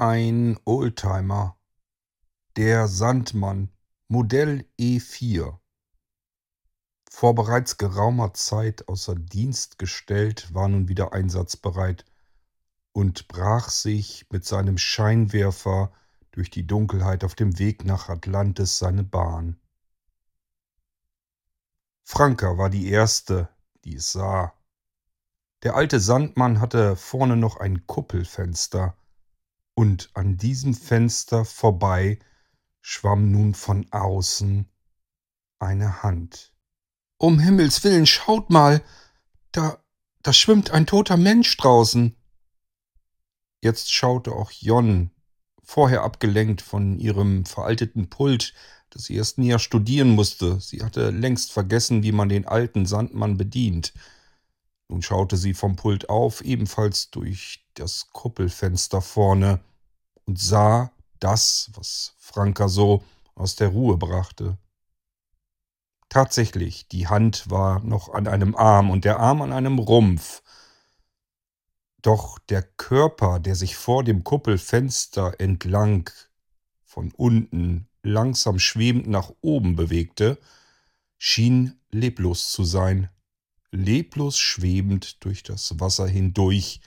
Ein Oldtimer. Der Sandmann. Modell E4. Vor bereits geraumer Zeit außer Dienst gestellt, war nun wieder einsatzbereit und brach sich mit seinem Scheinwerfer durch die Dunkelheit auf dem Weg nach Atlantis seine Bahn. Franka war die erste, die es sah. Der alte Sandmann hatte vorne noch ein Kuppelfenster, und an diesem Fenster vorbei schwamm nun von außen eine Hand. Um Himmels willen, schaut mal, da, da schwimmt ein toter Mensch draußen. Jetzt schaute auch Jon, vorher abgelenkt von ihrem veralteten Pult, das sie erst näher studieren musste. Sie hatte längst vergessen, wie man den alten Sandmann bedient. Nun schaute sie vom Pult auf, ebenfalls durch das Kuppelfenster vorne, und sah das, was Franka so aus der Ruhe brachte. Tatsächlich, die Hand war noch an einem Arm und der Arm an einem Rumpf. Doch der Körper, der sich vor dem Kuppelfenster entlang von unten langsam schwebend nach oben bewegte, schien leblos zu sein leblos schwebend durch das Wasser hindurch,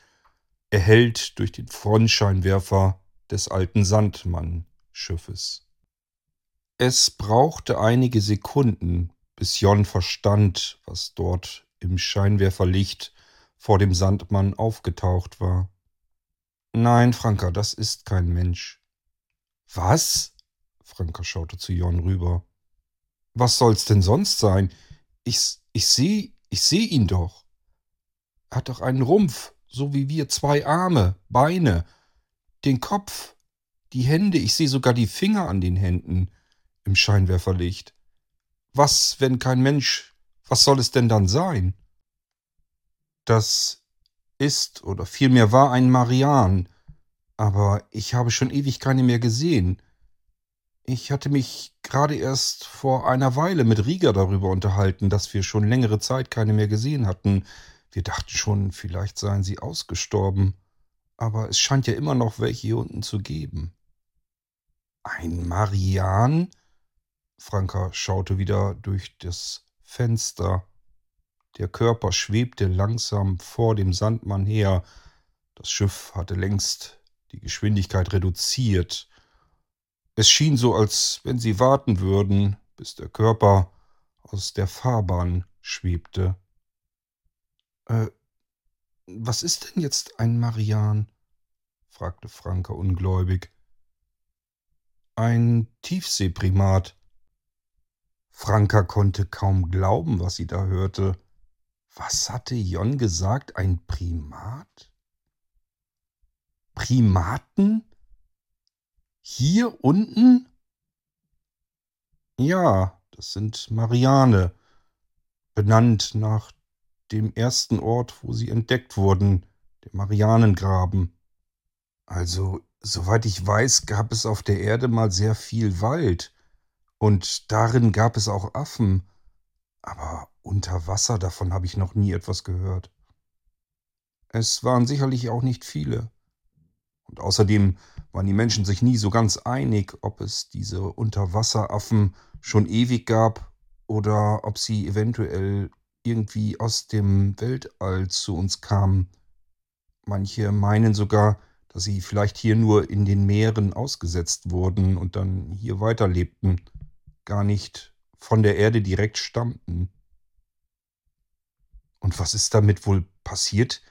erhellt durch den Frontscheinwerfer des alten Sandmann-Schiffes. Es brauchte einige Sekunden, bis Jon verstand, was dort im Scheinwerferlicht vor dem Sandmann aufgetaucht war. Nein, Franka, das ist kein Mensch. Was? Franka schaute zu Jon rüber. Was soll's denn sonst sein? Ich, ich sehe ich sehe ihn doch. Er hat doch einen Rumpf, so wie wir, zwei Arme, Beine, den Kopf, die Hände, ich sehe sogar die Finger an den Händen im Scheinwerferlicht. Was, wenn kein Mensch, was soll es denn dann sein? Das ist oder vielmehr war ein Marian, aber ich habe schon ewig keine mehr gesehen. Ich hatte mich gerade erst vor einer Weile mit Rieger darüber unterhalten, dass wir schon längere Zeit keine mehr gesehen hatten. Wir dachten schon, vielleicht seien sie ausgestorben. Aber es scheint ja immer noch welche hier unten zu geben. Ein Marian? Franka schaute wieder durch das Fenster. Der Körper schwebte langsam vor dem Sandmann her. Das Schiff hatte längst die Geschwindigkeit reduziert. Es schien so, als wenn sie warten würden, bis der Körper aus der Fahrbahn schwebte. Äh, was ist denn jetzt ein Marian? fragte Franke ungläubig. Ein Tiefseeprimat. Franka konnte kaum glauben, was sie da hörte. Was hatte Jon gesagt? Ein Primat? Primaten? Hier unten? Ja, das sind Mariane, benannt nach dem ersten Ort, wo sie entdeckt wurden, der Marianengraben. Also, soweit ich weiß, gab es auf der Erde mal sehr viel Wald, und darin gab es auch Affen, aber unter Wasser davon habe ich noch nie etwas gehört. Es waren sicherlich auch nicht viele. Und außerdem waren die Menschen sich nie so ganz einig, ob es diese Unterwasseraffen schon ewig gab oder ob sie eventuell irgendwie aus dem Weltall zu uns kamen. Manche meinen sogar, dass sie vielleicht hier nur in den Meeren ausgesetzt wurden und dann hier weiterlebten, gar nicht von der Erde direkt stammten. Und was ist damit wohl passiert?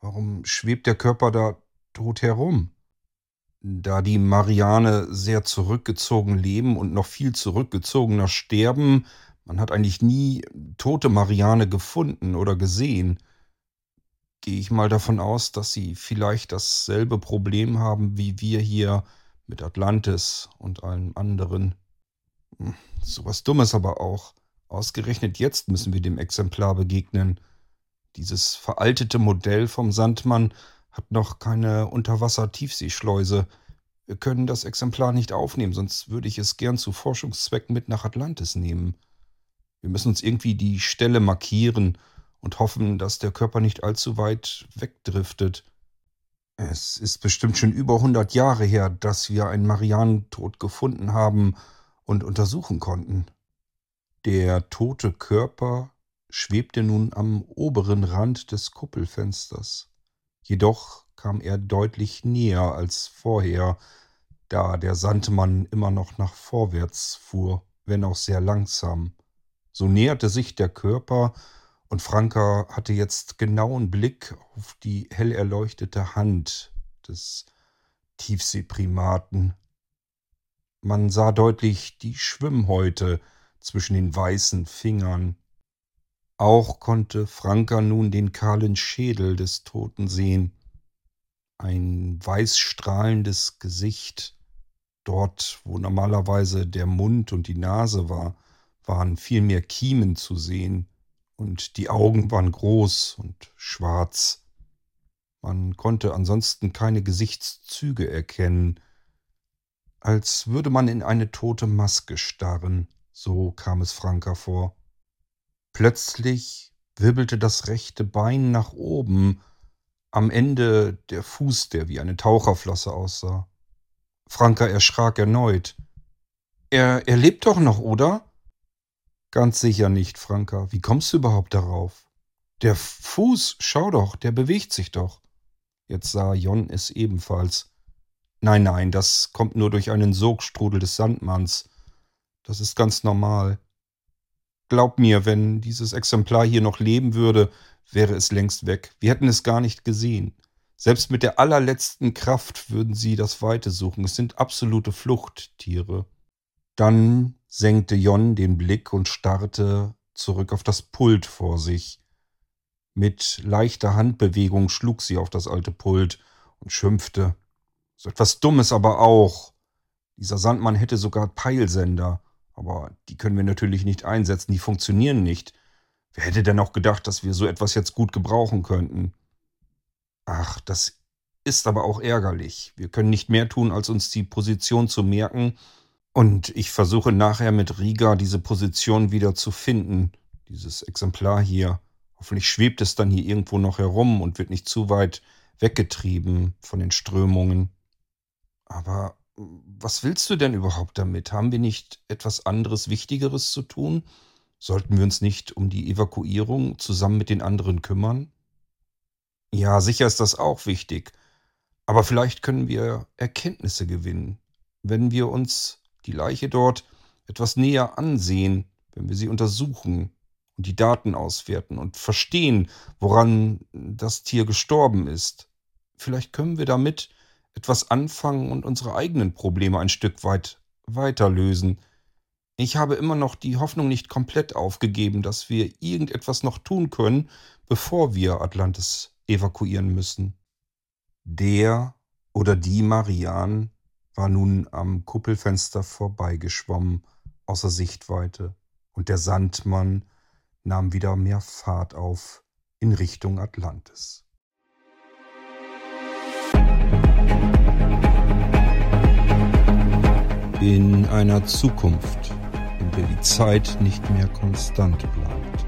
Warum schwebt der Körper da tot herum? da die Mariane sehr zurückgezogen leben und noch viel zurückgezogener sterben, man hat eigentlich nie tote Mariane gefunden oder gesehen, gehe ich mal davon aus, dass sie vielleicht dasselbe Problem haben wie wir hier mit Atlantis und allen anderen. Hm, so was Dummes aber auch. Ausgerechnet jetzt müssen wir dem Exemplar begegnen. Dieses veraltete Modell vom Sandmann hat noch keine Unterwasser-Tiefseeschleuse. Wir können das Exemplar nicht aufnehmen, sonst würde ich es gern zu Forschungszwecken mit nach Atlantis nehmen. Wir müssen uns irgendwie die Stelle markieren und hoffen, dass der Körper nicht allzu weit wegdriftet. Es ist bestimmt schon über 100 Jahre her, dass wir einen Marianentod gefunden haben und untersuchen konnten. Der tote Körper schwebte nun am oberen Rand des Kuppelfensters. Jedoch kam er deutlich näher als vorher, da der Sandmann immer noch nach vorwärts fuhr, wenn auch sehr langsam. So näherte sich der Körper, und Franka hatte jetzt genauen Blick auf die hell erleuchtete Hand des Tiefseeprimaten. Man sah deutlich die Schwimmhäute zwischen den weißen Fingern. Auch konnte Franka nun den kahlen Schädel des Toten sehen. Ein weißstrahlendes Gesicht. Dort, wo normalerweise der Mund und die Nase war, waren viel mehr Kiemen zu sehen und die Augen waren groß und schwarz. Man konnte ansonsten keine Gesichtszüge erkennen, als würde man in eine tote Maske starren, so kam es Franka vor. Plötzlich wirbelte das rechte Bein nach oben, am Ende der Fuß, der wie eine Taucherflosse aussah. Franka erschrak erneut. Er, er lebt doch noch, oder? Ganz sicher nicht, Franka. Wie kommst du überhaupt darauf? Der Fuß, schau doch, der bewegt sich doch. Jetzt sah Jon es ebenfalls. Nein, nein, das kommt nur durch einen Sogstrudel des Sandmanns. Das ist ganz normal. Glaub mir, wenn dieses Exemplar hier noch leben würde, wäre es längst weg. Wir hätten es gar nicht gesehen. Selbst mit der allerletzten Kraft würden sie das Weite suchen. Es sind absolute Fluchttiere. Dann senkte Jon den Blick und starrte zurück auf das Pult vor sich. Mit leichter Handbewegung schlug sie auf das alte Pult und schimpfte. So etwas Dummes aber auch. Dieser Sandmann hätte sogar Peilsender, aber die können wir natürlich nicht einsetzen, die funktionieren nicht. Wer hätte denn auch gedacht, dass wir so etwas jetzt gut gebrauchen könnten? Ach, das ist aber auch ärgerlich. Wir können nicht mehr tun, als uns die Position zu merken und ich versuche nachher mit Riga diese Position wieder zu finden, dieses Exemplar hier. Hoffentlich schwebt es dann hier irgendwo noch herum und wird nicht zu weit weggetrieben von den Strömungen. Aber was willst du denn überhaupt damit? Haben wir nicht etwas anderes, Wichtigeres zu tun? Sollten wir uns nicht um die Evakuierung zusammen mit den anderen kümmern? Ja, sicher ist das auch wichtig. Aber vielleicht können wir Erkenntnisse gewinnen, wenn wir uns die Leiche dort etwas näher ansehen, wenn wir sie untersuchen und die Daten auswerten und verstehen, woran das Tier gestorben ist. Vielleicht können wir damit etwas anfangen und unsere eigenen Probleme ein Stück weit weiter lösen. Ich habe immer noch die Hoffnung nicht komplett aufgegeben, dass wir irgendetwas noch tun können, bevor wir Atlantis evakuieren müssen. Der oder die Marianne war nun am Kuppelfenster vorbeigeschwommen, außer Sichtweite, und der Sandmann nahm wieder mehr Fahrt auf in Richtung Atlantis. In einer Zukunft, in der die Zeit nicht mehr konstant bleibt,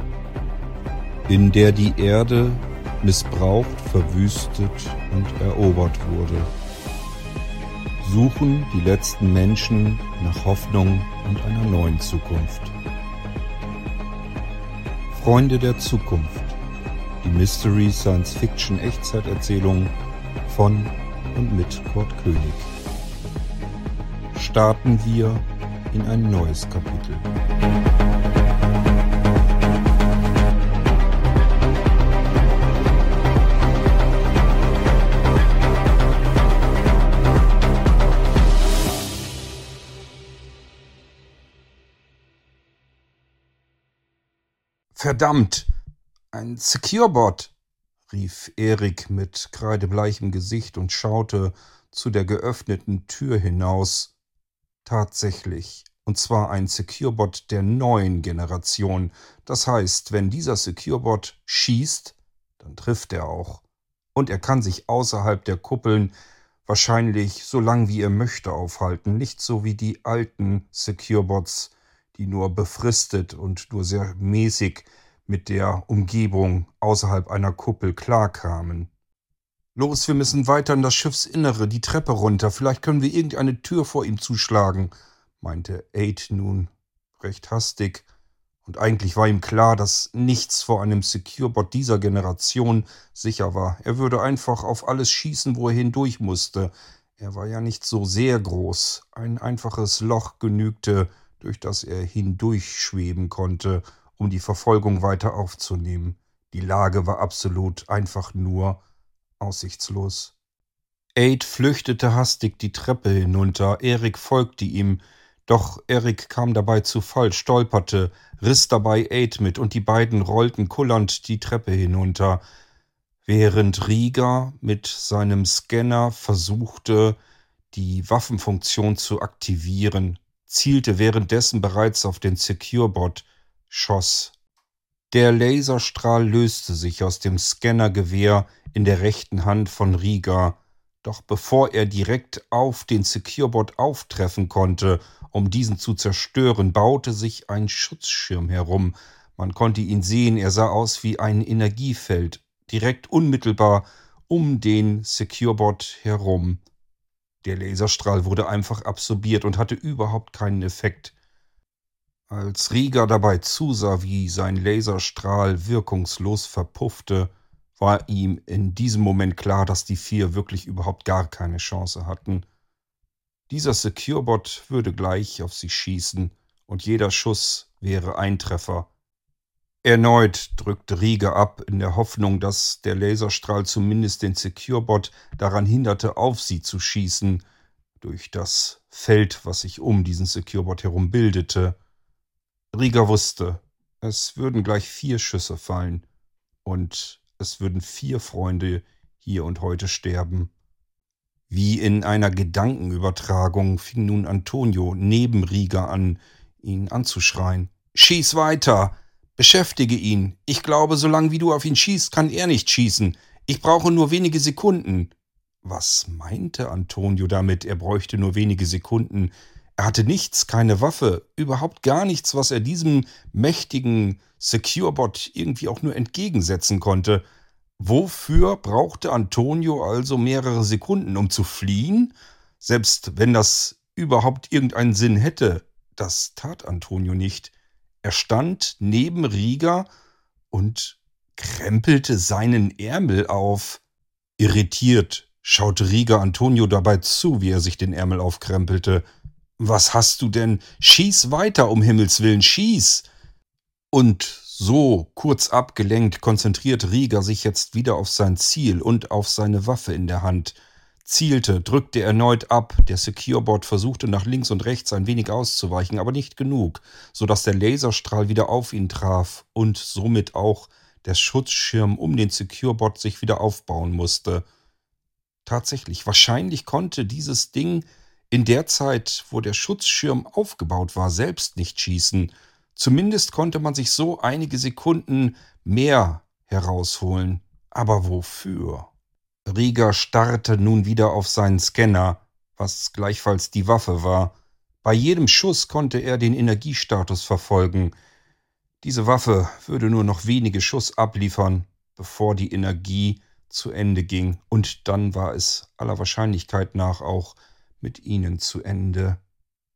in der die Erde missbraucht, verwüstet und erobert wurde, suchen die letzten Menschen nach Hoffnung und einer neuen Zukunft. Freunde der Zukunft. Die Mystery Science Fiction Echtzeiterzählung von und mit Kurt König. Starten wir in ein neues Kapitel. Verdammt! Ein Securebot! rief Erik mit kreidebleichem Gesicht und schaute zu der geöffneten Tür hinaus. Tatsächlich. Und zwar ein Securebot der neuen Generation. Das heißt, wenn dieser Securebot schießt, dann trifft er auch. Und er kann sich außerhalb der Kuppeln wahrscheinlich so lang wie er möchte aufhalten. Nicht so wie die alten Securebots, die nur befristet und nur sehr mäßig mit der Umgebung außerhalb einer Kuppel klarkamen. Los, wir müssen weiter in das Schiffsinnere, die Treppe runter. Vielleicht können wir irgendeine Tür vor ihm zuschlagen, meinte Aid nun recht hastig. Und eigentlich war ihm klar, dass nichts vor einem Securebot dieser Generation sicher war. Er würde einfach auf alles schießen, wo er hindurch musste. Er war ja nicht so sehr groß. Ein einfaches Loch genügte, durch das er hindurchschweben konnte, um die Verfolgung weiter aufzunehmen. Die Lage war absolut einfach nur aussichtslos. Aid flüchtete hastig die Treppe hinunter, Erik folgte ihm, doch Erik kam dabei zu Fall, stolperte, riss dabei Aid mit und die beiden rollten kullernd die Treppe hinunter, während Rieger mit seinem Scanner versuchte, die Waffenfunktion zu aktivieren, zielte währenddessen bereits auf den Securebot, schoss. Der Laserstrahl löste sich aus dem Scannergewehr in der rechten Hand von Rieger, doch bevor er direkt auf den Securebot auftreffen konnte um diesen zu zerstören, baute sich ein Schutzschirm herum. Man konnte ihn sehen, er sah aus wie ein Energiefeld, direkt unmittelbar um den Securebot herum. Der Laserstrahl wurde einfach absorbiert und hatte überhaupt keinen Effekt. Als Rieger dabei zusah, wie sein Laserstrahl wirkungslos verpuffte, war ihm in diesem Moment klar, dass die vier wirklich überhaupt gar keine Chance hatten. Dieser Securebot würde gleich auf sie schießen und jeder Schuss wäre ein Treffer. Erneut drückte Rieger ab, in der Hoffnung, dass der Laserstrahl zumindest den Securebot daran hinderte, auf sie zu schießen, durch das Feld, was sich um diesen Securebot herum bildete. Rieger wusste, es würden gleich vier Schüsse fallen und es würden vier Freunde hier und heute sterben. Wie in einer Gedankenübertragung fing nun Antonio neben Rieger an, ihn anzuschreien. Schieß weiter! Beschäftige ihn! Ich glaube, solange wie du auf ihn schießt, kann er nicht schießen. Ich brauche nur wenige Sekunden. Was meinte Antonio damit, er bräuchte nur wenige Sekunden? Er hatte nichts, keine Waffe, überhaupt gar nichts, was er diesem mächtigen Securebot irgendwie auch nur entgegensetzen konnte. Wofür brauchte Antonio also mehrere Sekunden, um zu fliehen? Selbst wenn das überhaupt irgendeinen Sinn hätte, das tat Antonio nicht. Er stand neben Rieger und krempelte seinen Ärmel auf. Irritiert schaute Rieger Antonio dabei zu, wie er sich den Ärmel aufkrempelte. Was hast du denn? Schieß weiter, um Himmels willen, schieß! Und so kurz abgelenkt konzentriert Rieger sich jetzt wieder auf sein Ziel und auf seine Waffe in der Hand. Zielte, drückte erneut ab, der Securebot versuchte nach links und rechts ein wenig auszuweichen, aber nicht genug, so dass der Laserstrahl wieder auf ihn traf und somit auch der Schutzschirm um den Securebot sich wieder aufbauen musste. Tatsächlich, wahrscheinlich konnte dieses Ding in der Zeit, wo der Schutzschirm aufgebaut war, selbst nicht schießen, Zumindest konnte man sich so einige Sekunden mehr herausholen. Aber wofür? Rieger starrte nun wieder auf seinen Scanner, was gleichfalls die Waffe war. Bei jedem Schuss konnte er den Energiestatus verfolgen. Diese Waffe würde nur noch wenige Schuss abliefern, bevor die Energie zu Ende ging, und dann war es aller Wahrscheinlichkeit nach auch mit ihnen zu Ende.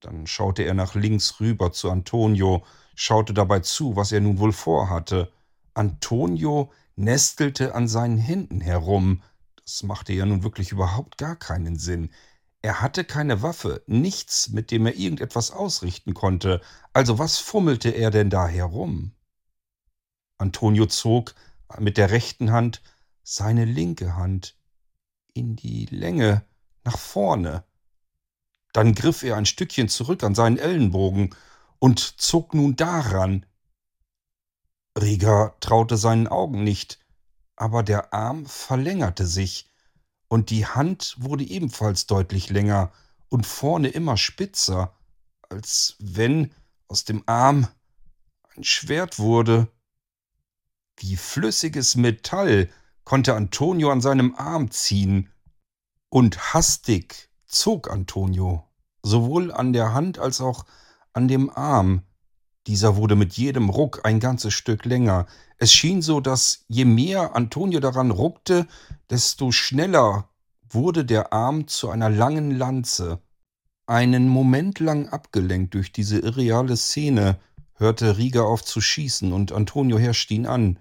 Dann schaute er nach links rüber zu Antonio, schaute dabei zu, was er nun wohl vorhatte. Antonio nestelte an seinen Händen herum. Das machte ja nun wirklich überhaupt gar keinen Sinn. Er hatte keine Waffe, nichts, mit dem er irgendetwas ausrichten konnte. Also was fummelte er denn da herum? Antonio zog mit der rechten Hand seine linke Hand in die Länge nach vorne. Dann griff er ein Stückchen zurück an seinen Ellenbogen und zog nun daran. Rieger traute seinen Augen nicht, aber der Arm verlängerte sich, und die Hand wurde ebenfalls deutlich länger und vorne immer spitzer, als wenn aus dem Arm ein Schwert wurde. Wie flüssiges Metall konnte Antonio an seinem Arm ziehen, und hastig zog Antonio, sowohl an der Hand als auch an dem Arm. Dieser wurde mit jedem Ruck ein ganzes Stück länger. Es schien so, dass je mehr Antonio daran ruckte, desto schneller wurde der Arm zu einer langen Lanze. Einen Moment lang abgelenkt durch diese irreale Szene, hörte Rieger auf zu schießen und Antonio herrschte ihn an.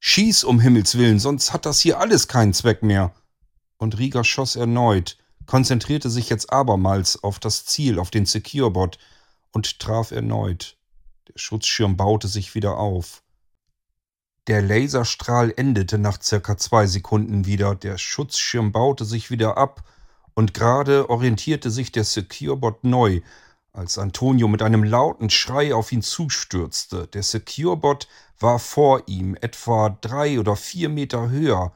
Schieß um Himmels willen, sonst hat das hier alles keinen Zweck mehr. Und Rieger schoss erneut, konzentrierte sich jetzt abermals auf das Ziel, auf den Securebot und traf erneut. Schutzschirm baute sich wieder auf. Der Laserstrahl endete nach circa zwei Sekunden wieder, der Schutzschirm baute sich wieder ab, und gerade orientierte sich der Securebot neu, als Antonio mit einem lauten Schrei auf ihn zustürzte. Der Securebot war vor ihm, etwa drei oder vier Meter höher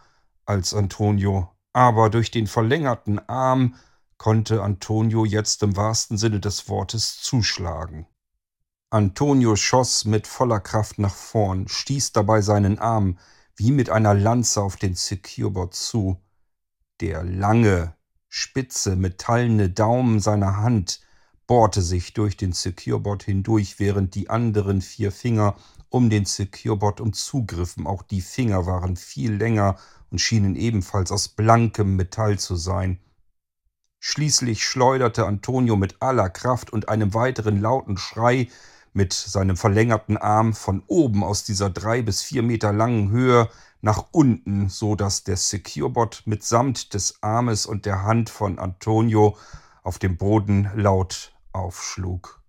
als Antonio, aber durch den verlängerten Arm konnte Antonio jetzt im wahrsten Sinne des Wortes zuschlagen. Antonio schoss mit voller Kraft nach vorn, stieß dabei seinen Arm wie mit einer Lanze auf den Securebot zu. Der lange, spitze, metallene Daumen seiner Hand bohrte sich durch den Securebot hindurch, während die anderen vier Finger um den Securebot umzugriffen. Auch die Finger waren viel länger und schienen ebenfalls aus blankem Metall zu sein. Schließlich schleuderte Antonio mit aller Kraft und einem weiteren lauten Schrei mit seinem verlängerten Arm von oben aus dieser drei bis vier Meter langen Höhe nach unten, so dass der Securebot mitsamt des Armes und der Hand von Antonio auf dem Boden laut aufschlug.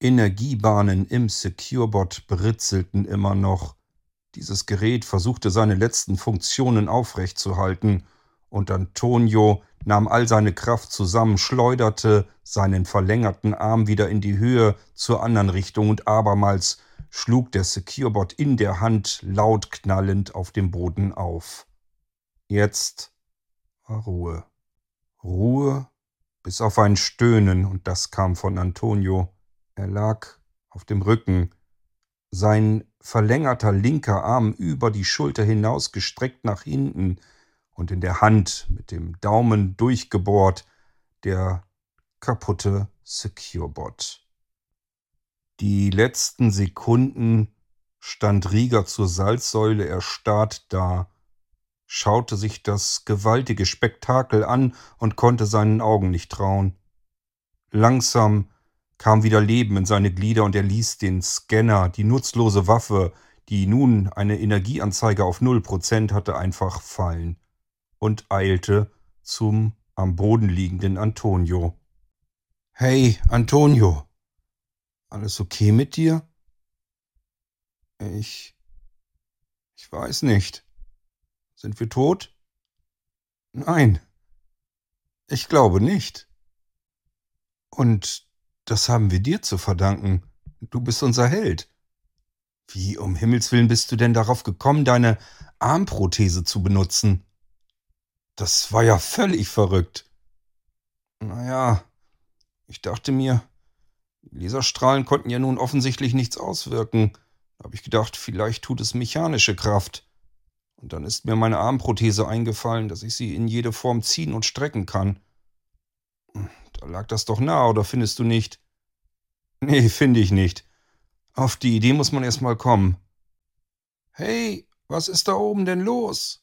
Energiebahnen im Securebot britzelten immer noch. Dieses Gerät versuchte seine letzten Funktionen aufrechtzuhalten, und Antonio nahm all seine Kraft zusammen, schleuderte seinen verlängerten Arm wieder in die Höhe zur anderen Richtung und abermals schlug der Securebot in der Hand laut knallend auf dem Boden auf. Jetzt war Ruhe. Ruhe bis auf ein Stöhnen, und das kam von Antonio. Er lag auf dem Rücken, sein verlängerter linker Arm über die Schulter hinaus gestreckt nach hinten, und in der Hand mit dem Daumen durchgebohrt der kaputte Securebot. Die letzten Sekunden stand Rieger zur Salzsäule erstarrt da, schaute sich das gewaltige Spektakel an und konnte seinen Augen nicht trauen. Langsam kam wieder Leben in seine Glieder und er ließ den Scanner, die nutzlose Waffe, die nun eine Energieanzeige auf null Prozent hatte, einfach fallen und eilte zum am Boden liegenden Antonio. Hey, Antonio. Alles okay mit dir? Ich. Ich weiß nicht. Sind wir tot? Nein. Ich glaube nicht. Und das haben wir dir zu verdanken. Du bist unser Held. Wie um Himmels willen bist du denn darauf gekommen, deine Armprothese zu benutzen? Das war ja völlig verrückt. Naja, ich dachte mir, Laserstrahlen konnten ja nun offensichtlich nichts auswirken. Da habe ich gedacht, vielleicht tut es mechanische Kraft. Und dann ist mir meine Armprothese eingefallen, dass ich sie in jede Form ziehen und strecken kann. Da lag das doch nah, oder findest du nicht? Nee, finde ich nicht. Auf die Idee muss man erst mal kommen. Hey, was ist da oben denn los?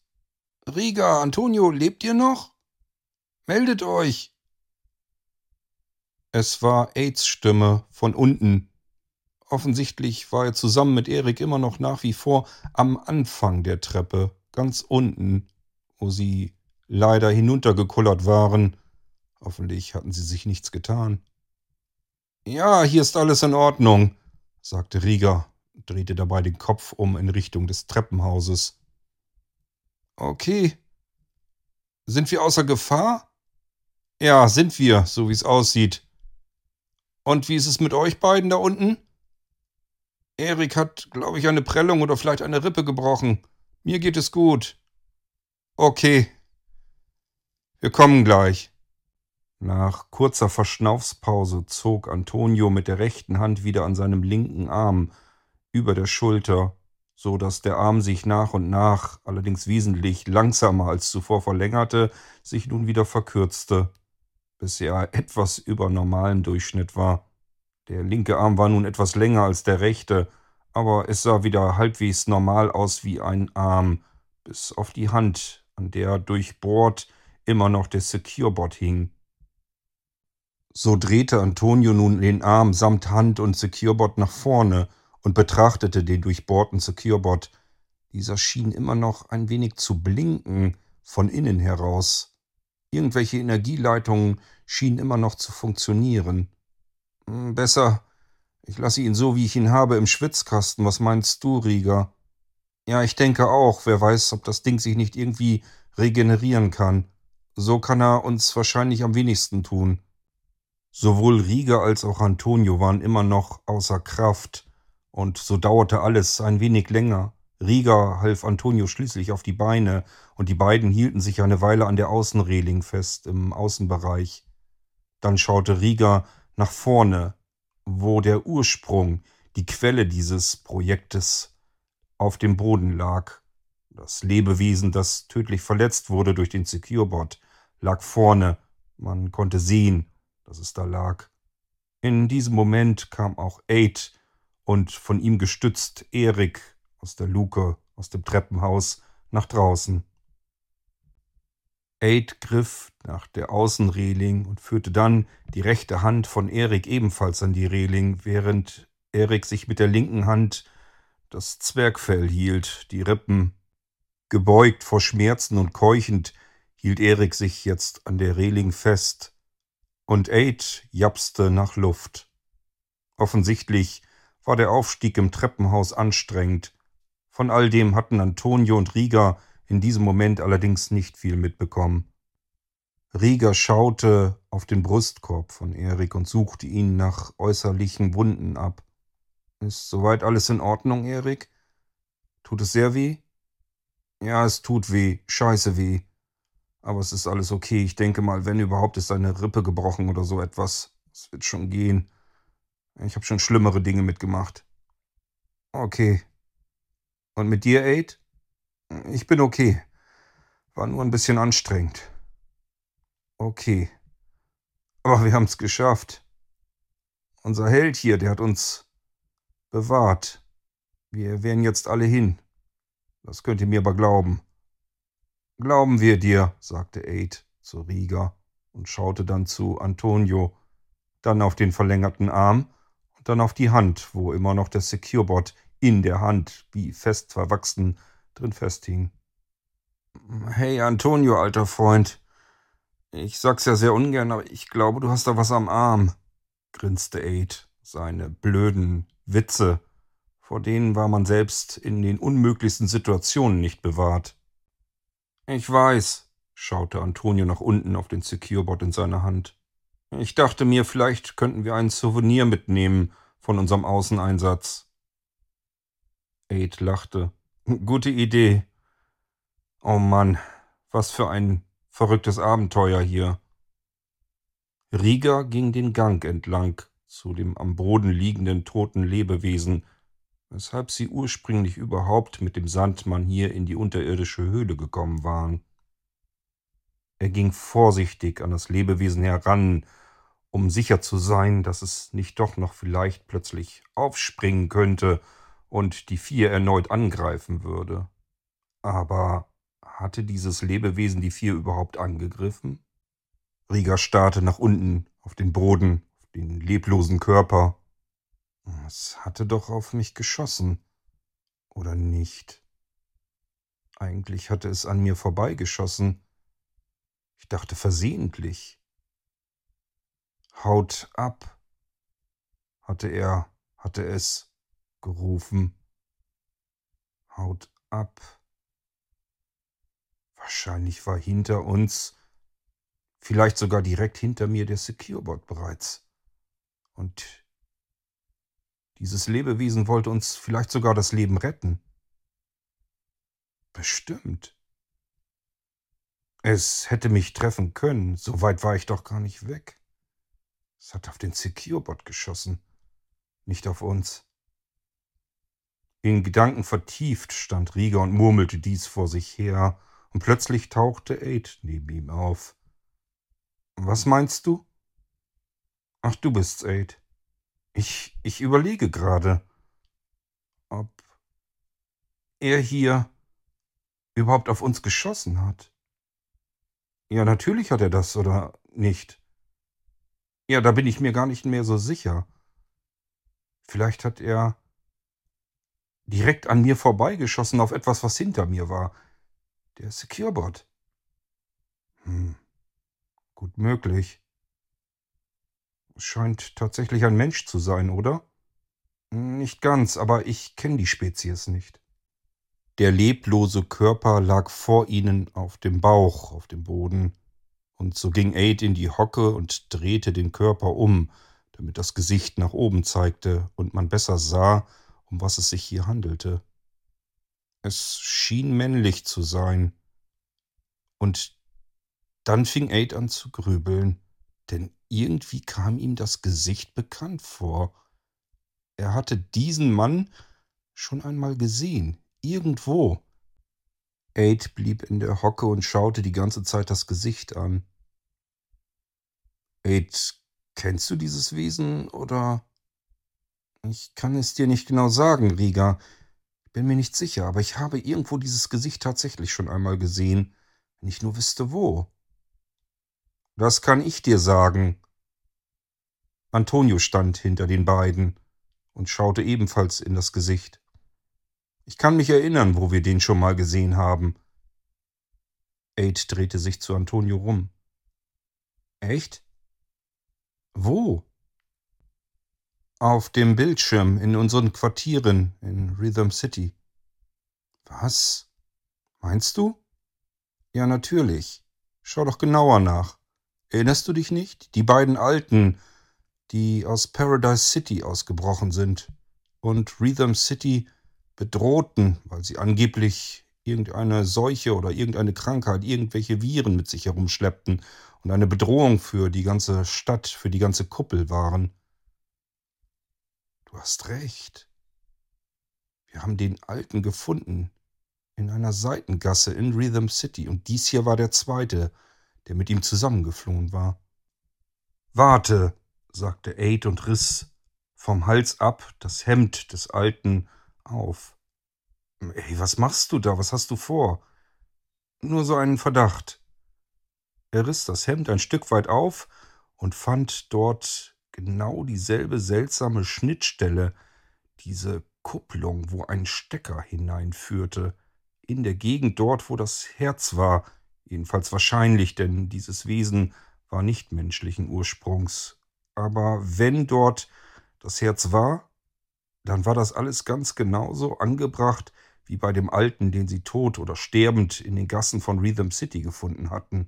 Riga, Antonio, lebt ihr noch? Meldet euch! Es war Aids Stimme von unten. Offensichtlich war er zusammen mit Erik immer noch nach wie vor am Anfang der Treppe, ganz unten, wo sie leider hinuntergekullert waren. Hoffentlich hatten sie sich nichts getan. Ja, hier ist alles in Ordnung, sagte Rieger, drehte dabei den Kopf um in Richtung des Treppenhauses. Okay. Sind wir außer Gefahr? Ja, sind wir, so wie es aussieht. Und wie ist es mit euch beiden da unten? Erik hat, glaube ich, eine Prellung oder vielleicht eine Rippe gebrochen. Mir geht es gut. Okay. Wir kommen gleich. Nach kurzer Verschnaufspause zog Antonio mit der rechten Hand wieder an seinem linken Arm über der Schulter so dass der Arm sich nach und nach, allerdings wesentlich langsamer als zuvor verlängerte, sich nun wieder verkürzte, bis er etwas über normalem Durchschnitt war. Der linke Arm war nun etwas länger als der rechte, aber es sah wieder halbwegs normal aus wie ein Arm, bis auf die Hand, an der durchbohrt immer noch der Securebot hing. So drehte Antonio nun den Arm samt Hand und Securebot nach vorne und betrachtete den durchbohrten Securebot. Dieser schien immer noch ein wenig zu blinken von innen heraus. Irgendwelche Energieleitungen schienen immer noch zu funktionieren. Hm, besser, ich lasse ihn so, wie ich ihn habe, im Schwitzkasten. Was meinst du, Rieger? Ja, ich denke auch. Wer weiß, ob das Ding sich nicht irgendwie regenerieren kann. So kann er uns wahrscheinlich am wenigsten tun. Sowohl Rieger als auch Antonio waren immer noch außer Kraft, und so dauerte alles ein wenig länger. Rieger half Antonio schließlich auf die Beine, und die beiden hielten sich eine Weile an der Außenreling fest im Außenbereich. Dann schaute Rieger nach vorne, wo der Ursprung, die Quelle dieses Projektes auf dem Boden lag. Das Lebewesen, das tödlich verletzt wurde durch den Securebot, lag vorne. Man konnte sehen, dass es da lag. In diesem Moment kam auch Aid und von ihm gestützt Erik aus der Luke, aus dem Treppenhaus, nach draußen. Aid griff nach der Außenreling und führte dann die rechte Hand von Erik ebenfalls an die Reling, während Erik sich mit der linken Hand das Zwergfell hielt, die Rippen. Gebeugt vor Schmerzen und keuchend hielt Erik sich jetzt an der Reling fest und Aid japste nach Luft. Offensichtlich war der Aufstieg im Treppenhaus anstrengend. Von all dem hatten Antonio und Rieger in diesem Moment allerdings nicht viel mitbekommen. Rieger schaute auf den Brustkorb von Erik und suchte ihn nach äußerlichen Wunden ab. Ist soweit alles in Ordnung, Erik? Tut es sehr weh? Ja, es tut weh, scheiße weh. Aber es ist alles okay. Ich denke mal, wenn überhaupt, ist seine Rippe gebrochen oder so etwas. Es wird schon gehen. Ich habe schon schlimmere Dinge mitgemacht. Okay. Und mit dir, Aid? Ich bin okay. War nur ein bisschen anstrengend. Okay. Aber wir haben es geschafft. Unser Held hier, der hat uns bewahrt. Wir wären jetzt alle hin. Das könnt ihr mir aber glauben. Glauben wir dir, sagte Aid zu Rieger und schaute dann zu Antonio, dann auf den verlängerten Arm dann auf die Hand, wo immer noch der Securebot in der Hand, wie fest verwachsen, drin festhing. Hey Antonio, alter Freund. Ich sag's ja sehr ungern, aber ich glaube, du hast da was am Arm, grinste Aid. Seine blöden Witze, vor denen war man selbst in den unmöglichsten Situationen nicht bewahrt. Ich weiß, schaute Antonio nach unten auf den Securebot in seiner Hand. Ich dachte mir, vielleicht könnten wir ein Souvenir mitnehmen von unserem Außeneinsatz. Aid lachte. Gute Idee. Oh Mann, was für ein verrücktes Abenteuer hier. Rieger ging den Gang entlang zu dem am Boden liegenden toten Lebewesen, weshalb sie ursprünglich überhaupt mit dem Sandmann hier in die unterirdische Höhle gekommen waren. Er ging vorsichtig an das Lebewesen heran, um sicher zu sein, dass es nicht doch noch vielleicht plötzlich aufspringen könnte und die vier erneut angreifen würde. Aber hatte dieses Lebewesen die vier überhaupt angegriffen? Rieger starrte nach unten auf den Boden, auf den leblosen Körper. Es hatte doch auf mich geschossen. Oder nicht? Eigentlich hatte es an mir vorbeigeschossen. Ich dachte versehentlich. Haut ab, hatte er, hatte es gerufen. Haut ab. Wahrscheinlich war hinter uns, vielleicht sogar direkt hinter mir der Securebot bereits. Und dieses Lebewesen wollte uns vielleicht sogar das Leben retten. Bestimmt. Es hätte mich treffen können, so weit war ich doch gar nicht weg. Es hat auf den Securebot geschossen, nicht auf uns. In Gedanken vertieft stand Rieger und murmelte dies vor sich her, und plötzlich tauchte Aid neben ihm auf. Was meinst du? Ach, du bist's, Aid. Ich, ich überlege gerade, ob er hier überhaupt auf uns geschossen hat. Ja, natürlich hat er das, oder nicht? Ja, da bin ich mir gar nicht mehr so sicher. Vielleicht hat er direkt an mir vorbeigeschossen auf etwas, was hinter mir war. Der Securebot. Hm. Gut möglich. Scheint tatsächlich ein Mensch zu sein, oder? Nicht ganz, aber ich kenne die Spezies nicht. Der leblose Körper lag vor ihnen auf dem Bauch, auf dem Boden, und so ging Aid in die Hocke und drehte den Körper um, damit das Gesicht nach oben zeigte und man besser sah, um was es sich hier handelte. Es schien männlich zu sein. Und dann fing Aid an zu grübeln, denn irgendwie kam ihm das Gesicht bekannt vor. Er hatte diesen Mann schon einmal gesehen, irgendwo. Aid blieb in der Hocke und schaute die ganze Zeit das Gesicht an. Aid, kennst du dieses Wesen oder? Ich kann es dir nicht genau sagen, Rieger. Ich bin mir nicht sicher, aber ich habe irgendwo dieses Gesicht tatsächlich schon einmal gesehen, wenn ich nur wüsste wo. Das kann ich dir sagen. Antonio stand hinter den beiden und schaute ebenfalls in das Gesicht. Ich kann mich erinnern, wo wir den schon mal gesehen haben. Aid drehte sich zu Antonio rum. Echt? Wo? Auf dem Bildschirm in unseren Quartieren in Rhythm City. Was? Meinst du? Ja, natürlich. Schau doch genauer nach. Erinnerst du dich nicht? Die beiden Alten, die aus Paradise City ausgebrochen sind und Rhythm City bedrohten, weil sie angeblich irgendeine Seuche oder irgendeine Krankheit, irgendwelche Viren mit sich herumschleppten und eine Bedrohung für die ganze Stadt, für die ganze Kuppel waren. Du hast recht. Wir haben den Alten gefunden in einer Seitengasse in Rhythm City und dies hier war der zweite, der mit ihm zusammengeflohen war. Warte, sagte Aid und riss vom Hals ab das Hemd des Alten auf. Ey, was machst du da? Was hast du vor? Nur so einen Verdacht. Er riss das Hemd ein Stück weit auf und fand dort genau dieselbe seltsame Schnittstelle, diese Kupplung, wo ein Stecker hineinführte, in der Gegend dort, wo das Herz war, jedenfalls wahrscheinlich, denn dieses Wesen war nicht menschlichen Ursprungs. Aber wenn dort das Herz war, dann war das alles ganz genauso angebracht wie bei dem Alten, den sie tot oder sterbend in den Gassen von Rhythm City gefunden hatten.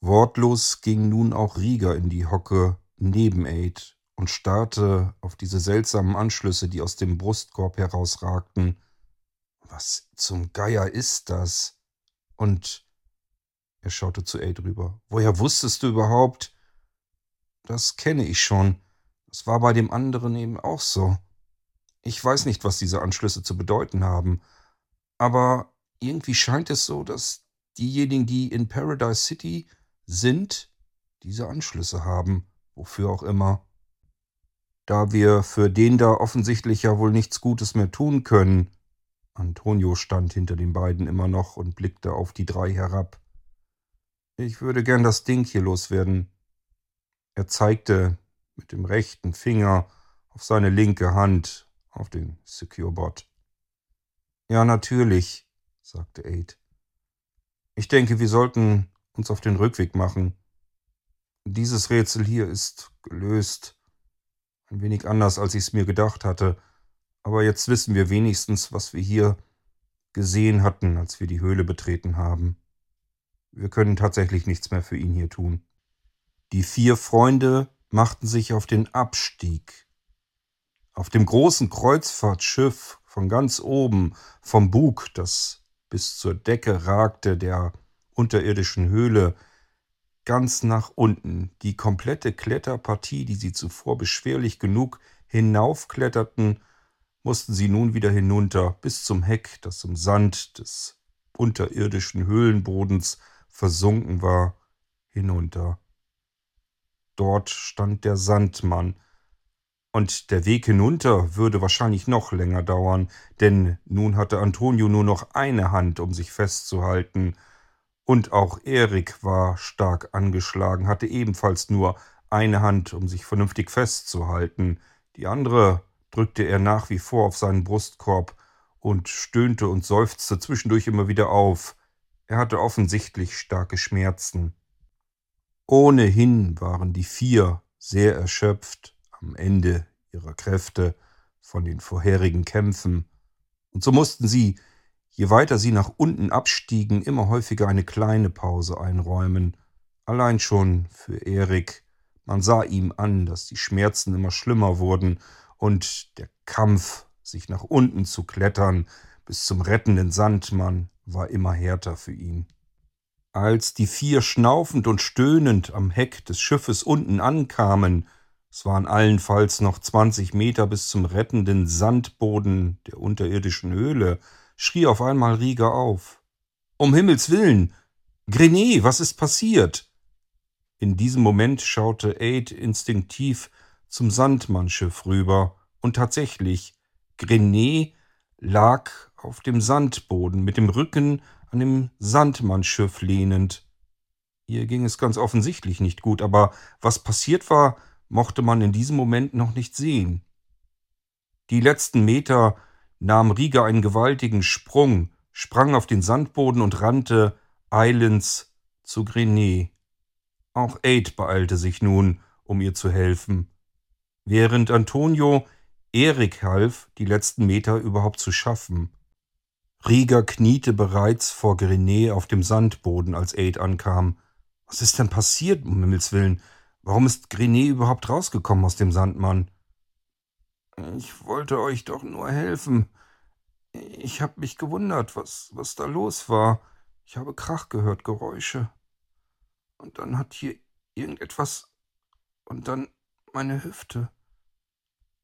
Wortlos ging nun auch Rieger in die Hocke neben Aid und starrte auf diese seltsamen Anschlüsse, die aus dem Brustkorb herausragten. Was zum Geier ist das? Und er schaute zu Aid rüber. Woher wusstest du überhaupt? Das kenne ich schon. Das war bei dem anderen eben auch so. Ich weiß nicht, was diese Anschlüsse zu bedeuten haben, aber irgendwie scheint es so, dass diejenigen, die in Paradise City sind, diese Anschlüsse haben, wofür auch immer. Da wir für den da offensichtlich ja wohl nichts Gutes mehr tun können. Antonio stand hinter den beiden immer noch und blickte auf die drei herab. Ich würde gern das Ding hier loswerden. Er zeigte mit dem rechten Finger auf seine linke Hand auf den Secure-Bot. Ja, natürlich, sagte Aid. Ich denke, wir sollten uns auf den Rückweg machen. Dieses Rätsel hier ist gelöst. Ein wenig anders, als ich es mir gedacht hatte. Aber jetzt wissen wir wenigstens, was wir hier gesehen hatten, als wir die Höhle betreten haben. Wir können tatsächlich nichts mehr für ihn hier tun. Die vier Freunde machten sich auf den Abstieg auf dem großen Kreuzfahrtschiff von ganz oben, vom Bug, das bis zur Decke ragte der unterirdischen Höhle, ganz nach unten, die komplette Kletterpartie, die sie zuvor beschwerlich genug hinaufkletterten, mussten sie nun wieder hinunter bis zum Heck, das im Sand des unterirdischen Höhlenbodens versunken war, hinunter. Dort stand der Sandmann, Und der Weg hinunter würde wahrscheinlich noch länger dauern, denn nun hatte Antonio nur noch eine Hand, um sich festzuhalten, und auch Erik war stark angeschlagen, hatte ebenfalls nur eine Hand, um sich vernünftig festzuhalten. Die andere drückte er nach wie vor auf seinen Brustkorb und stöhnte und seufzte zwischendurch immer wieder auf. Er hatte offensichtlich starke Schmerzen. Ohnehin waren die vier sehr erschöpft am Ende ihrer Kräfte von den vorherigen Kämpfen, und so mussten sie, je weiter sie nach unten abstiegen, immer häufiger eine kleine Pause einräumen, allein schon für Erik. Man sah ihm an, dass die Schmerzen immer schlimmer wurden und der Kampf, sich nach unten zu klettern, bis zum rettenden Sandmann, war immer härter für ihn. Als die vier schnaufend und stöhnend am Heck des Schiffes unten ankamen, es waren allenfalls noch zwanzig Meter bis zum rettenden Sandboden der unterirdischen Höhle, schrie auf einmal Rieger auf. Um Himmels willen! Grenet, was ist passiert? In diesem Moment schaute Aid instinktiv zum Sandmannschiff rüber, und tatsächlich, Grenet lag auf dem Sandboden mit dem Rücken an dem Sandmannschiff lehnend. Ihr ging es ganz offensichtlich nicht gut, aber was passiert war, mochte man in diesem Moment noch nicht sehen. Die letzten Meter nahm Rieger einen gewaltigen Sprung, sprang auf den Sandboden und rannte eilends zu Grenet. Auch Aid beeilte sich nun, um ihr zu helfen. Während Antonio Erik half, die letzten Meter überhaupt zu schaffen. Rieger kniete bereits vor Grenet auf dem Sandboden, als Aid ankam. Was ist denn passiert, um Himmels Willen? Warum ist Grenet überhaupt rausgekommen aus dem Sandmann? Ich wollte euch doch nur helfen. Ich hab mich gewundert, was, was da los war. Ich habe Krach gehört, Geräusche. Und dann hat hier irgendetwas. Und dann meine Hüfte.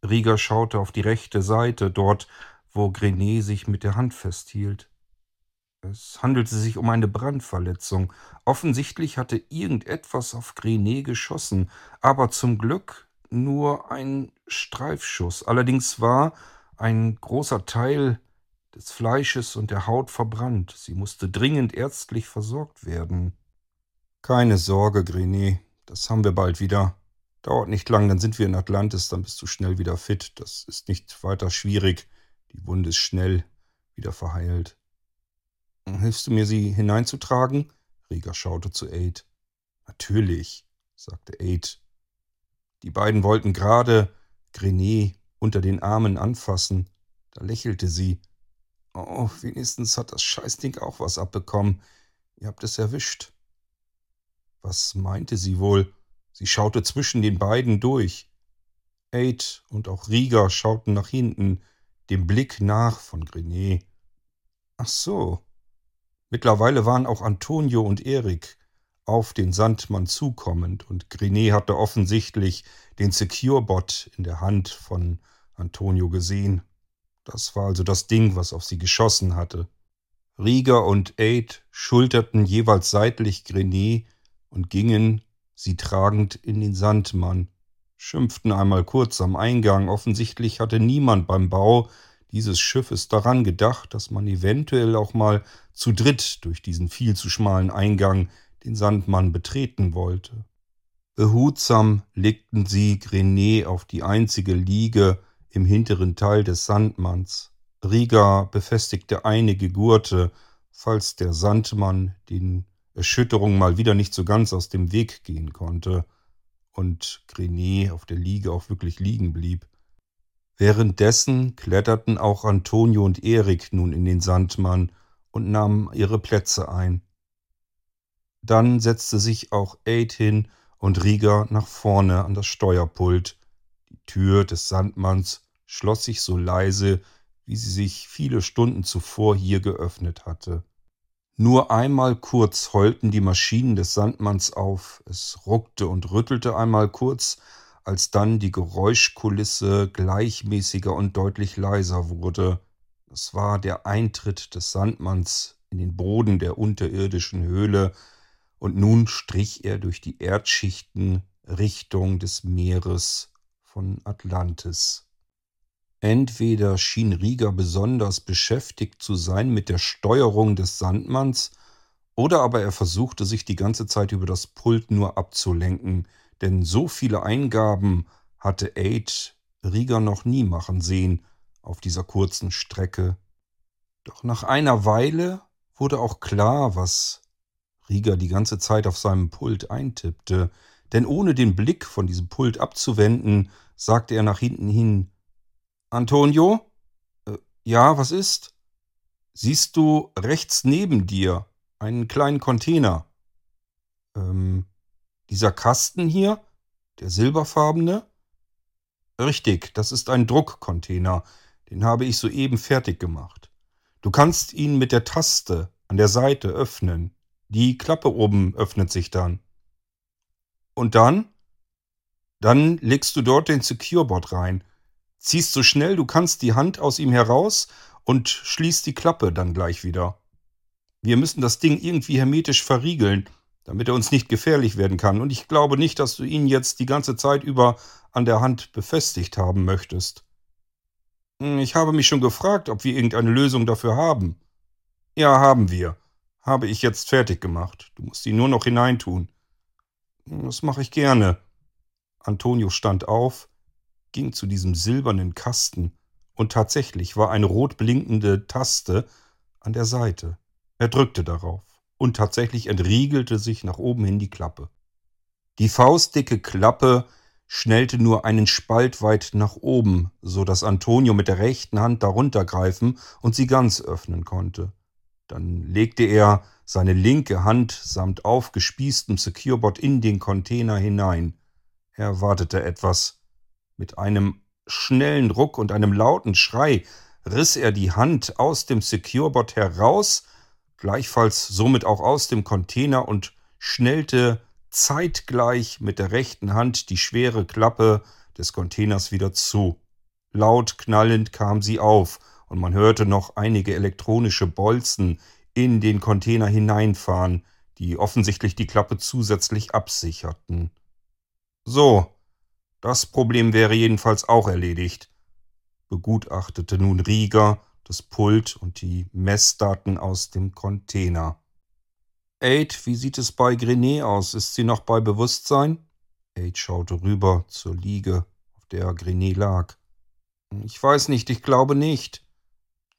Rieger schaute auf die rechte Seite, dort, wo Grenet sich mit der Hand festhielt. Es handelte sich um eine Brandverletzung. Offensichtlich hatte irgendetwas auf Grenet geschossen, aber zum Glück nur ein Streifschuss. Allerdings war ein großer Teil des Fleisches und der Haut verbrannt. Sie musste dringend ärztlich versorgt werden. Keine Sorge, Grenet, das haben wir bald wieder. Dauert nicht lang, dann sind wir in Atlantis, dann bist du schnell wieder fit. Das ist nicht weiter schwierig. Die Wunde ist schnell wieder verheilt. Hilfst du mir, sie hineinzutragen? Rieger schaute zu Aid. Natürlich, sagte Aid. Die beiden wollten gerade Grenet unter den Armen anfassen. Da lächelte sie. Oh, wenigstens hat das Scheißding auch was abbekommen. Ihr habt es erwischt. Was meinte sie wohl? Sie schaute zwischen den beiden durch. Aid und auch Rieger schauten nach hinten, dem Blick nach von Grenet. Ach so, Mittlerweile waren auch Antonio und Erik auf den Sandmann zukommend und Grenet hatte offensichtlich den Secure-Bot in der Hand von Antonio gesehen. Das war also das Ding, was auf sie geschossen hatte. Rieger und Aid schulterten jeweils seitlich Grenet und gingen, sie tragend, in den Sandmann, schimpften einmal kurz am Eingang. Offensichtlich hatte niemand beim Bau dieses Schiffes daran gedacht, dass man eventuell auch mal zu dritt durch diesen viel zu schmalen Eingang den Sandmann betreten wollte. Behutsam legten sie Grenet auf die einzige Liege im hinteren Teil des Sandmanns. Rieger befestigte einige Gurte, falls der Sandmann den Erschütterungen mal wieder nicht so ganz aus dem Weg gehen konnte und Grenet auf der Liege auch wirklich liegen blieb. Währenddessen kletterten auch Antonio und Erik nun in den Sandmann und nahmen ihre Plätze ein. Dann setzte sich auch Aid hin und Rieger nach vorne an das Steuerpult. Die Tür des Sandmanns schloss sich so leise, wie sie sich viele Stunden zuvor hier geöffnet hatte. Nur einmal kurz heulten die Maschinen des Sandmanns auf, es ruckte und rüttelte einmal kurz, als dann die Geräuschkulisse gleichmäßiger und deutlich leiser wurde. Es war der Eintritt des Sandmanns in den Boden der unterirdischen Höhle, und nun strich er durch die Erdschichten Richtung des Meeres von Atlantis. Entweder schien Rieger besonders beschäftigt zu sein mit der Steuerung des Sandmanns, oder aber er versuchte sich die ganze Zeit über das Pult nur abzulenken, denn so viele Eingaben hatte Aid Rieger noch nie machen sehen auf dieser kurzen Strecke. Doch nach einer Weile wurde auch klar, was Rieger die ganze Zeit auf seinem Pult eintippte, denn ohne den Blick von diesem Pult abzuwenden, sagte er nach hinten hin Antonio? Äh, ja, was ist? Siehst du rechts neben dir einen kleinen Container? Ähm, dieser Kasten hier? Der silberfarbene? Richtig, das ist ein Druckcontainer. Den habe ich soeben fertig gemacht. Du kannst ihn mit der Taste an der Seite öffnen. Die Klappe oben öffnet sich dann. Und dann? Dann legst du dort den Securebot rein, ziehst so schnell du kannst die Hand aus ihm heraus und schließt die Klappe dann gleich wieder. Wir müssen das Ding irgendwie hermetisch verriegeln, damit er uns nicht gefährlich werden kann. Und ich glaube nicht, dass du ihn jetzt die ganze Zeit über an der Hand befestigt haben möchtest. Hm, ich habe mich schon gefragt, ob wir irgendeine Lösung dafür haben. Ja, haben wir. Habe ich jetzt fertig gemacht. Du musst ihn nur noch hineintun. Hm, das mache ich gerne. Antonio stand auf, ging zu diesem silbernen Kasten, und tatsächlich war eine rot blinkende Taste an der Seite. Er drückte darauf, und tatsächlich entriegelte sich nach oben hin die Klappe. Die faustdicke Klappe schnellte nur einen Spalt weit nach oben, so dass Antonio mit der rechten Hand darunter greifen und sie ganz öffnen konnte. Dann legte er seine linke Hand samt aufgespießtem Securebot in den Container hinein. Er wartete etwas. Mit einem schnellen Ruck und einem lauten Schrei riss er die Hand aus dem Securebot heraus, gleichfalls somit auch aus dem Container und schnellte zeitgleich mit der rechten Hand die schwere Klappe des Containers wieder zu. Laut knallend kam sie auf, und man hörte noch einige elektronische Bolzen in den Container hineinfahren, die offensichtlich die Klappe zusätzlich absicherten. So, das Problem wäre jedenfalls auch erledigt, begutachtete nun Rieger das Pult und die Messdaten aus dem Container. Aid, wie sieht es bei Grenet aus? Ist sie noch bei Bewusstsein? Aid schaute rüber zur Liege, auf der Grenet lag. Ich weiß nicht, ich glaube nicht.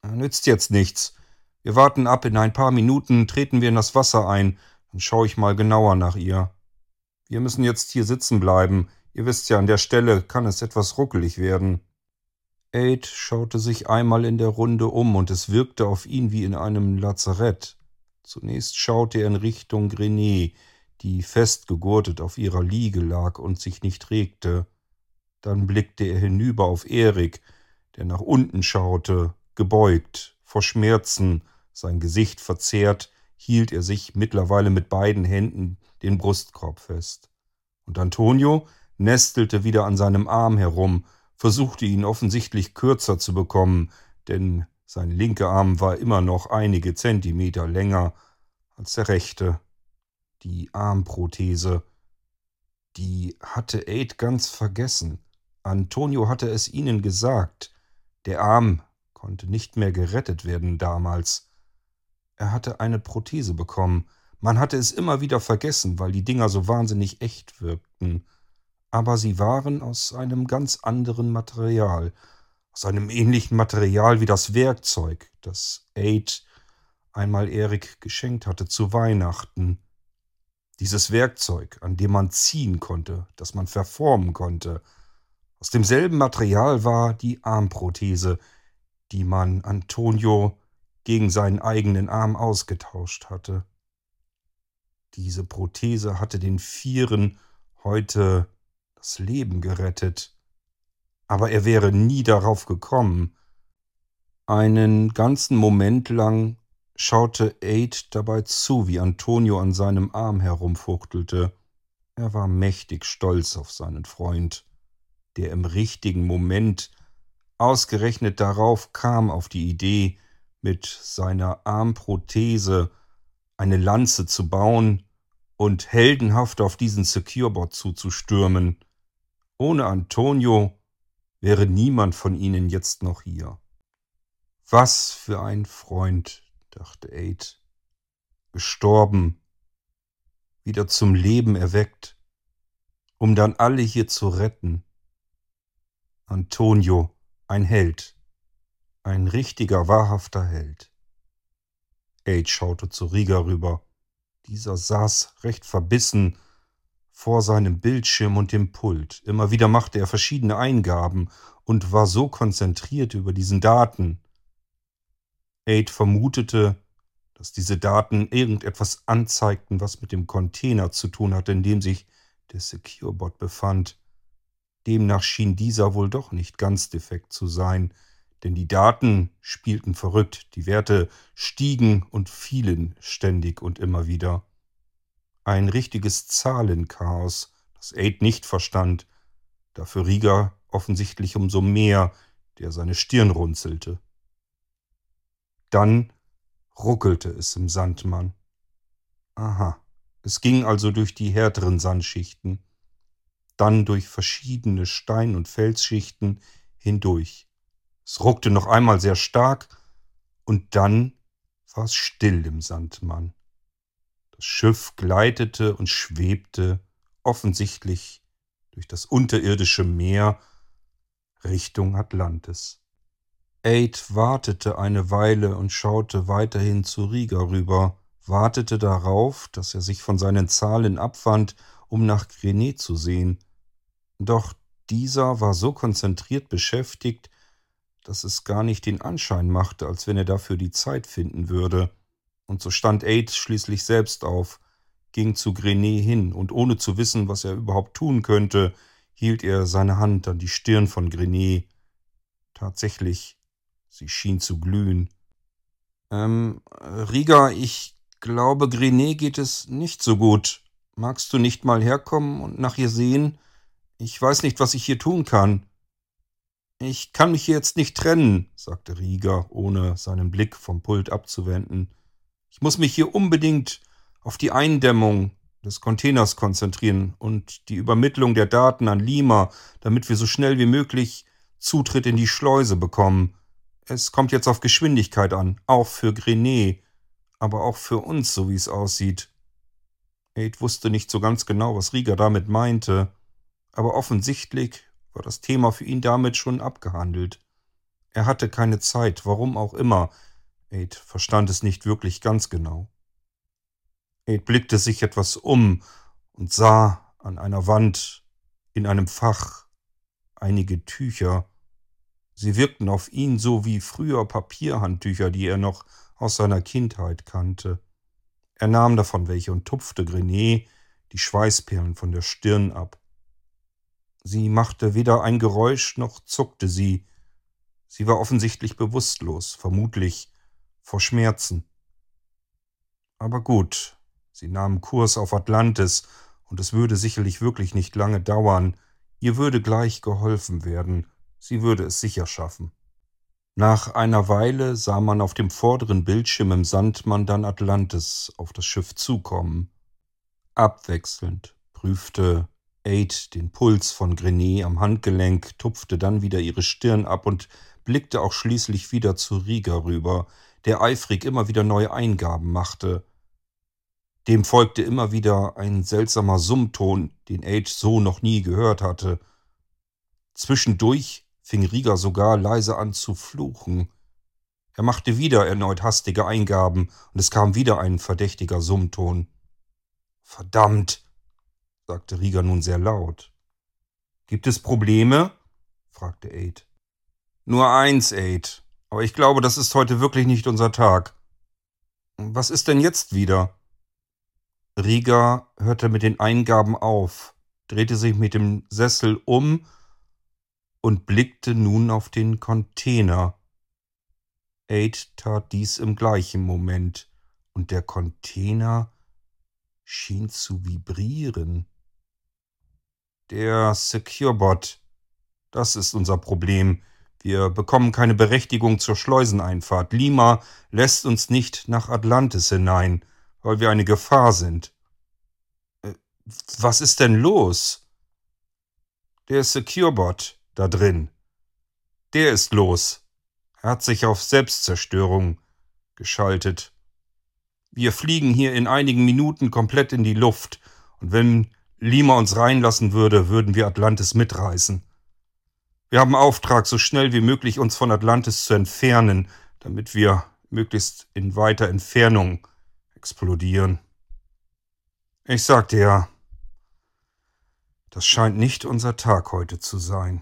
Nützt jetzt nichts. Wir warten ab, in ein paar Minuten treten wir in das Wasser ein, dann schaue ich mal genauer nach ihr. Wir müssen jetzt hier sitzen bleiben. Ihr wisst ja, an der Stelle kann es etwas ruckelig werden. Aid schaute sich einmal in der Runde um, und es wirkte auf ihn wie in einem Lazarett. Zunächst schaute er in Richtung Grenet, die festgegurtet auf ihrer Liege lag und sich nicht regte. Dann blickte er hinüber auf Erik, der nach unten schaute, gebeugt, vor Schmerzen, sein Gesicht verzerrt, hielt er sich mittlerweile mit beiden Händen den Brustkorb fest. Und Antonio nestelte wieder an seinem Arm herum, versuchte ihn offensichtlich kürzer zu bekommen, denn sein linker Arm war immer noch einige Zentimeter länger als der rechte. Die Armprothese. Die hatte Aid ganz vergessen. Antonio hatte es ihnen gesagt. Der Arm konnte nicht mehr gerettet werden damals. Er hatte eine Prothese bekommen. Man hatte es immer wieder vergessen, weil die Dinger so wahnsinnig echt wirkten. Aber sie waren aus einem ganz anderen Material, aus einem ähnlichen Material wie das Werkzeug, das Aid einmal Erik geschenkt hatte zu Weihnachten. Dieses Werkzeug, an dem man ziehen konnte, das man verformen konnte. Aus demselben Material war die Armprothese, die man Antonio gegen seinen eigenen Arm ausgetauscht hatte. Diese Prothese hatte den Vieren heute das Leben gerettet aber er wäre nie darauf gekommen. Einen ganzen Moment lang schaute Aid dabei zu, wie Antonio an seinem Arm herumfuchtelte. Er war mächtig stolz auf seinen Freund, der im richtigen Moment ausgerechnet darauf kam, auf die Idee, mit seiner Armprothese eine Lanze zu bauen und heldenhaft auf diesen Securebot zuzustürmen Ohne Antonio wäre niemand von ihnen jetzt noch hier. Was für ein Freund, dachte Aid. Gestorben, wieder zum Leben erweckt, um dann alle hier zu retten. Antonio, ein Held, ein richtiger, wahrhafter Held. Aid schaute zu Riga rüber. Dieser saß recht verbissen vor seinem Bildschirm und dem Pult. Immer wieder machte er verschiedene Eingaben und war so konzentriert über diesen Daten. Aid vermutete, dass diese Daten irgendetwas anzeigten, was mit dem Container zu tun hatte, in dem sich der Securebot befand. Demnach schien dieser wohl doch nicht ganz defekt zu sein, denn die Daten spielten verrückt, die Werte stiegen und fielen ständig und immer wieder. Ein richtiges Zahlenchaos, das Aid nicht verstand, dafür Rieger offensichtlich umso mehr, der seine Stirn runzelte. Dann ruckelte es im Sandmann. Aha, es ging also durch die härteren Sandschichten, dann durch verschiedene Stein- und Felsschichten hindurch. Es ruckte noch einmal sehr stark und dann war es still im Sandmann. Das Schiff gleitete und schwebte offensichtlich durch das unterirdische Meer Richtung Atlantis. Aid wartete eine Weile und schaute weiterhin zu Riga rüber, wartete darauf, dass er sich von seinen Zahlen abwand, um nach Grenet zu sehen. Doch dieser war so konzentriert beschäftigt, dass es gar nicht den Anschein machte, als wenn er dafür die Zeit finden würde. Und so stand Aid schließlich selbst auf, ging zu Grenet hin, und ohne zu wissen, was er überhaupt tun könnte, hielt er seine Hand an die Stirn von Grenet. Tatsächlich, sie schien zu glühen. Ähm, Riga, ich glaube, Grenet geht es nicht so gut. Magst du nicht mal herkommen und nach ihr sehen? Ich weiß nicht, was ich hier tun kann. Ich kann mich jetzt nicht trennen, sagte Rieger, ohne seinen Blick vom Pult abzuwenden. Ich muss mich hier unbedingt auf die Eindämmung des Containers konzentrieren und die Übermittlung der Daten an Lima, damit wir so schnell wie möglich Zutritt in die Schleuse bekommen. Es kommt jetzt auf Geschwindigkeit an, auch für Grenet, aber auch für uns, so wie es aussieht. Aid wusste nicht so ganz genau, was Rieger damit meinte, aber offensichtlich war das Thema für ihn damit schon abgehandelt. Er hatte keine Zeit, warum auch immer. Aid verstand es nicht wirklich ganz genau. Aid blickte sich etwas um und sah an einer Wand in einem Fach einige Tücher. Sie wirkten auf ihn so wie früher Papierhandtücher, die er noch aus seiner Kindheit kannte. Er nahm davon welche und tupfte Grenet die Schweißperlen von der Stirn ab. Sie machte weder ein Geräusch noch zuckte sie. Sie war offensichtlich bewusstlos, vermutlich vor Schmerzen. Aber gut, sie nahm Kurs auf Atlantis, und es würde sicherlich wirklich nicht lange dauern. Ihr würde gleich geholfen werden, sie würde es sicher schaffen. Nach einer Weile sah man auf dem vorderen Bildschirm im Sandmann dann Atlantis auf das Schiff zukommen. Abwechselnd prüfte Aid den Puls von Grenet am Handgelenk, tupfte dann wieder ihre Stirn ab und blickte auch schließlich wieder zu Rieger rüber, der eifrig immer wieder neue Eingaben machte. Dem folgte immer wieder ein seltsamer Summton, den Aid so noch nie gehört hatte. Zwischendurch fing Rieger sogar leise an zu fluchen. Er machte wieder erneut hastige Eingaben, und es kam wieder ein verdächtiger Summton. Verdammt, sagte Rieger nun sehr laut. Gibt es Probleme? fragte Aid. Nur eins, Aid. Aber ich glaube, das ist heute wirklich nicht unser Tag. Was ist denn jetzt wieder? Rieger hörte mit den Eingaben auf, drehte sich mit dem Sessel um und blickte nun auf den Container. Aid tat dies im gleichen Moment, und der Container schien zu vibrieren. Der Securebot. Das ist unser Problem. Wir bekommen keine Berechtigung zur Schleuseneinfahrt. Lima lässt uns nicht nach Atlantis hinein, weil wir eine Gefahr sind. Äh, was ist denn los? Der Securebot da drin. Der ist los. Er hat sich auf Selbstzerstörung geschaltet. Wir fliegen hier in einigen Minuten komplett in die Luft. Und wenn Lima uns reinlassen würde, würden wir Atlantis mitreißen. Wir haben Auftrag, so schnell wie möglich uns von Atlantis zu entfernen, damit wir möglichst in weiter Entfernung explodieren. Ich sagte ja, das scheint nicht unser Tag heute zu sein.